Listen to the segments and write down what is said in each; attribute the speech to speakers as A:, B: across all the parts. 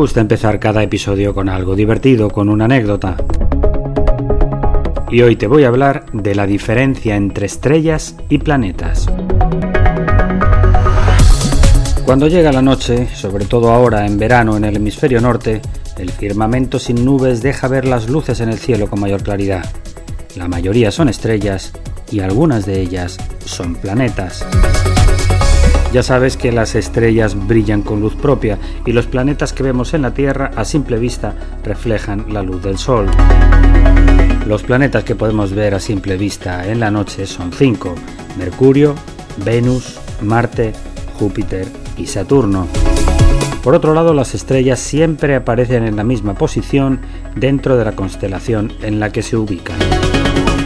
A: Gusta empezar cada episodio con algo divertido, con una anécdota. Y hoy te voy a hablar de la diferencia entre estrellas y planetas. Cuando llega la noche, sobre todo ahora en verano en el hemisferio norte, el firmamento sin nubes deja ver las luces en el cielo con mayor claridad. La mayoría son estrellas y algunas de ellas son planetas. Ya sabes que las estrellas brillan con luz propia y los planetas que vemos en la Tierra a simple vista reflejan la luz del Sol. Los planetas que podemos ver a simple vista en la noche son cinco, Mercurio, Venus, Marte, Júpiter y Saturno. Por otro lado, las estrellas siempre aparecen en la misma posición dentro de la constelación en la que se ubican.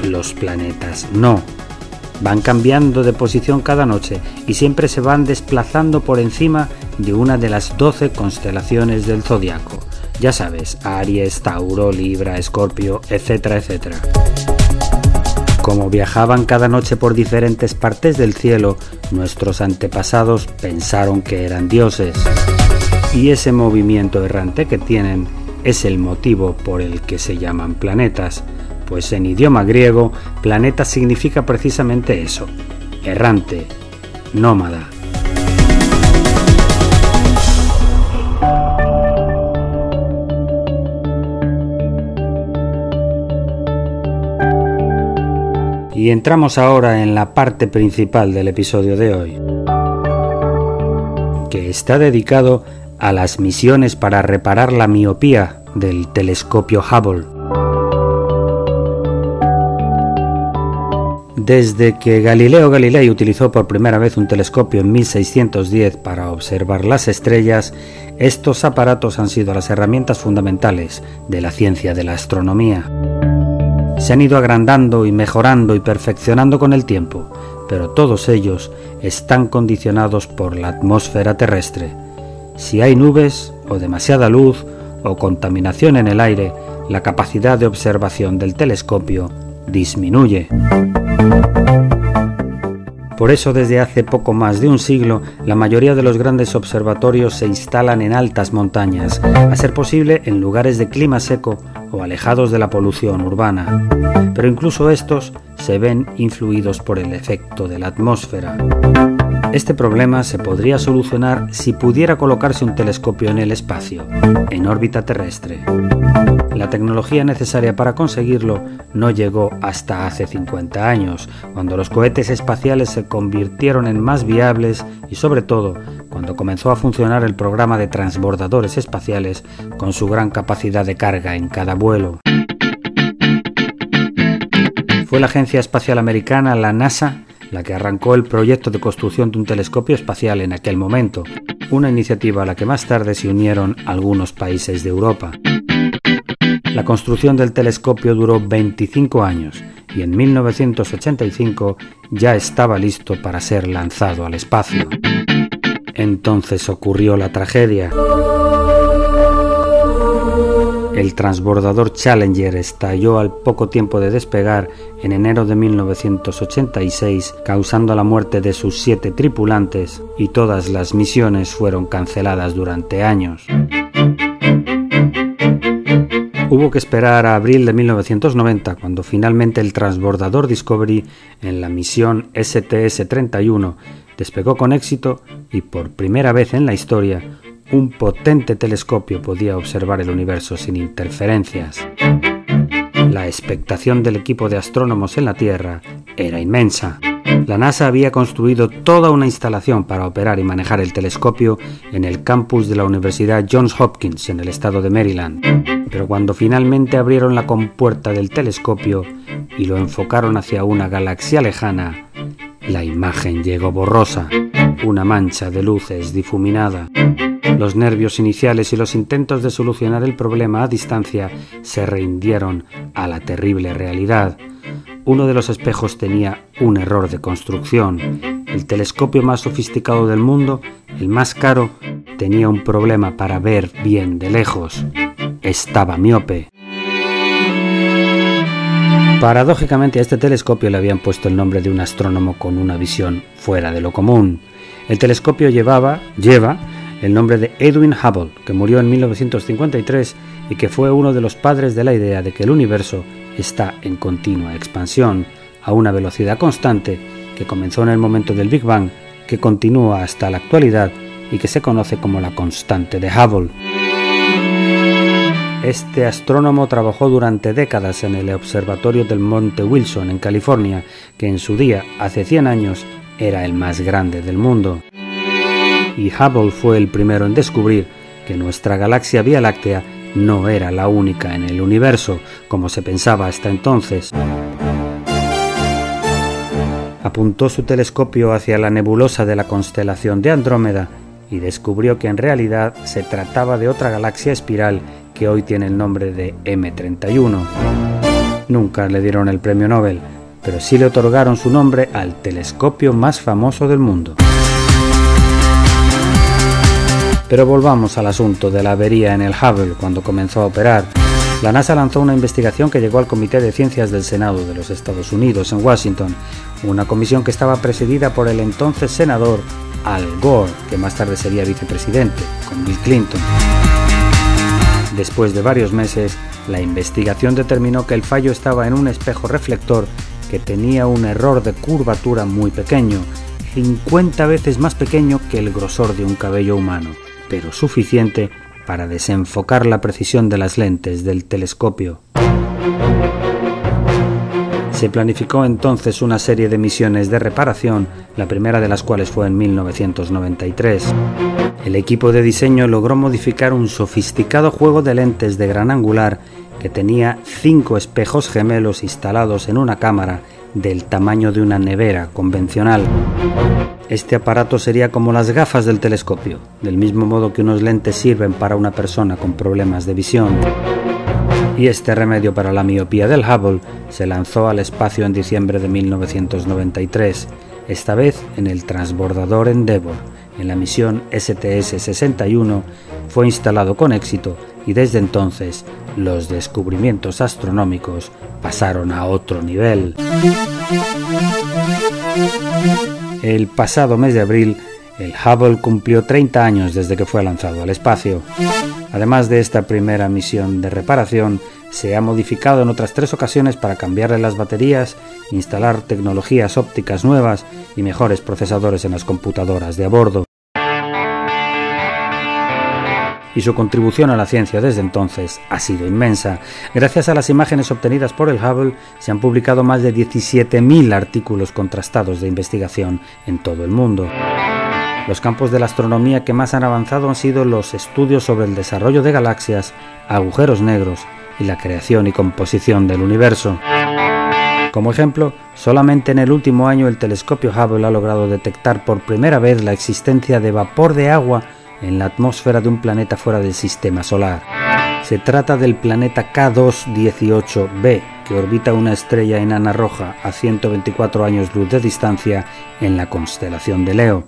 A: Los planetas no Van cambiando de posición cada noche y siempre se van desplazando por encima de una de las 12 constelaciones del zodiaco. Ya sabes, Aries, Tauro, Libra, Escorpio, etcétera, etcétera. Como viajaban cada noche por diferentes partes del cielo, nuestros antepasados pensaron que eran dioses. Y ese movimiento errante que tienen es el motivo por el que se llaman planetas pues en idioma griego planeta significa precisamente eso, errante, nómada. Y entramos ahora en la parte principal del episodio de hoy, que está dedicado a las misiones para reparar la miopía del telescopio Hubble. Desde que Galileo Galilei utilizó por primera vez un telescopio en 1610 para observar las estrellas, estos aparatos han sido las herramientas fundamentales de la ciencia de la astronomía. Se han ido agrandando y mejorando y perfeccionando con el tiempo, pero todos ellos están condicionados por la atmósfera terrestre. Si hay nubes o demasiada luz o contaminación en el aire, la capacidad de observación del telescopio disminuye. Por eso desde hace poco más de un siglo la mayoría de los grandes observatorios se instalan en altas montañas, a ser posible en lugares de clima seco o alejados de la polución urbana. Pero incluso estos se ven influidos por el efecto de la atmósfera. Este problema se podría solucionar si pudiera colocarse un telescopio en el espacio, en órbita terrestre. La tecnología necesaria para conseguirlo no llegó hasta hace 50 años, cuando los cohetes espaciales se convirtieron en más viables y sobre todo cuando comenzó a funcionar el programa de transbordadores espaciales con su gran capacidad de carga en cada vuelo. Fue la Agencia Espacial Americana, la NASA, la que arrancó el proyecto de construcción de un telescopio espacial en aquel momento, una iniciativa a la que más tarde se unieron algunos países de Europa. La construcción del telescopio duró 25 años y en 1985 ya estaba listo para ser lanzado al espacio. Entonces ocurrió la tragedia. El transbordador Challenger estalló al poco tiempo de despegar en enero de 1986, causando la muerte de sus siete tripulantes y todas las misiones fueron canceladas durante años. Hubo que esperar a abril de 1990, cuando finalmente el transbordador Discovery en la misión STS-31 despegó con éxito y por primera vez en la historia un potente telescopio podía observar el universo sin interferencias. La expectación del equipo de astrónomos en la Tierra era inmensa. La NASA había construido toda una instalación para operar y manejar el telescopio en el campus de la Universidad Johns Hopkins en el estado de Maryland. Pero cuando finalmente abrieron la compuerta del telescopio y lo enfocaron hacia una galaxia lejana, la imagen llegó borrosa, una mancha de luces difuminada. Los nervios iniciales y los intentos de solucionar el problema a distancia se rindieron a la terrible realidad. Uno de los espejos tenía un error de construcción. El telescopio más sofisticado del mundo, el más caro, tenía un problema para ver bien de lejos. Estaba miope. Paradójicamente a este telescopio le habían puesto el nombre de un astrónomo con una visión fuera de lo común. El telescopio llevaba, lleva, el nombre de Edwin Hubble, que murió en 1953 y que fue uno de los padres de la idea de que el universo está en continua expansión a una velocidad constante que comenzó en el momento del Big Bang, que continúa hasta la actualidad y que se conoce como la constante de Hubble. Este astrónomo trabajó durante décadas en el observatorio del Monte Wilson en California, que en su día, hace 100 años, era el más grande del mundo y Hubble fue el primero en descubrir que nuestra galaxia Vía Láctea no era la única en el universo, como se pensaba hasta entonces. Apuntó su telescopio hacia la nebulosa de la constelación de Andrómeda y descubrió que en realidad se trataba de otra galaxia espiral que hoy tiene el nombre de M31. Nunca le dieron el premio Nobel, pero sí le otorgaron su nombre al telescopio más famoso del mundo. Pero volvamos al asunto de la avería en el Hubble cuando comenzó a operar. La NASA lanzó una investigación que llegó al Comité de Ciencias del Senado de los Estados Unidos en Washington, una comisión que estaba presidida por el entonces senador Al Gore, que más tarde sería vicepresidente, con Bill Clinton. Después de varios meses, la investigación determinó que el fallo estaba en un espejo reflector que tenía un error de curvatura muy pequeño, 50 veces más pequeño que el grosor de un cabello humano pero suficiente para desenfocar la precisión de las lentes del telescopio. Se planificó entonces una serie de misiones de reparación, la primera de las cuales fue en 1993. El equipo de diseño logró modificar un sofisticado juego de lentes de gran angular que tenía cinco espejos gemelos instalados en una cámara del tamaño de una nevera convencional. Este aparato sería como las gafas del telescopio, del mismo modo que unos lentes sirven para una persona con problemas de visión. Y este remedio para la miopía del Hubble se lanzó al espacio en diciembre de 1993, esta vez en el transbordador Endeavour. En la misión STS-61 fue instalado con éxito y desde entonces los descubrimientos astronómicos pasaron a otro nivel. El pasado mes de abril, el Hubble cumplió 30 años desde que fue lanzado al espacio. Además de esta primera misión de reparación, se ha modificado en otras tres ocasiones para cambiarle las baterías, instalar tecnologías ópticas nuevas y mejores procesadores en las computadoras de a bordo. Y su contribución a la ciencia desde entonces ha sido inmensa. Gracias a las imágenes obtenidas por el Hubble se han publicado más de 17.000 artículos contrastados de investigación en todo el mundo. Los campos de la astronomía que más han avanzado han sido los estudios sobre el desarrollo de galaxias, agujeros negros y la creación y composición del universo. Como ejemplo, solamente en el último año el telescopio Hubble ha logrado detectar por primera vez la existencia de vapor de agua en la atmósfera de un planeta fuera del sistema solar. Se trata del planeta K218b, que orbita una estrella enana roja a 124 años luz de distancia en la constelación de Leo.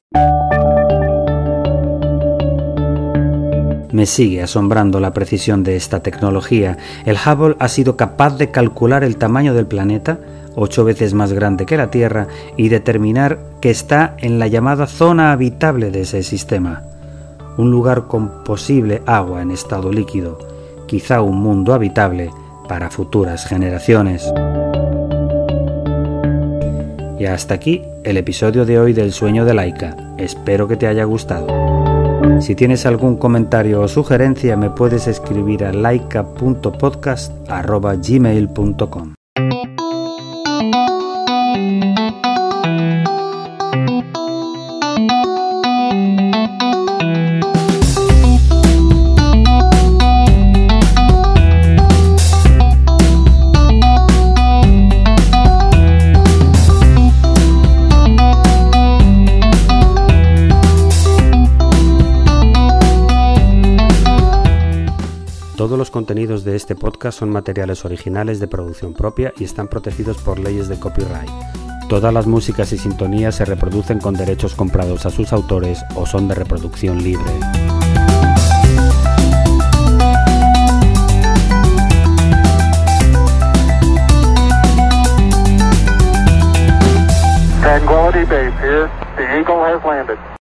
A: Me sigue asombrando la precisión de esta tecnología. El Hubble ha sido capaz de calcular el tamaño del planeta, ocho veces más grande que la Tierra, y determinar que está en la llamada zona habitable de ese sistema. Un lugar con posible agua en estado líquido, quizá un mundo habitable para futuras generaciones. Y hasta aquí el episodio de hoy del sueño de Laika. Espero que te haya gustado. Si tienes algún comentario o sugerencia me puedes escribir a laika.podcast.gmail.com de este podcast son materiales originales de producción propia y están protegidos por leyes de copyright. Todas las músicas y sintonías se reproducen con derechos comprados a sus autores o son de reproducción libre. Base Eagle.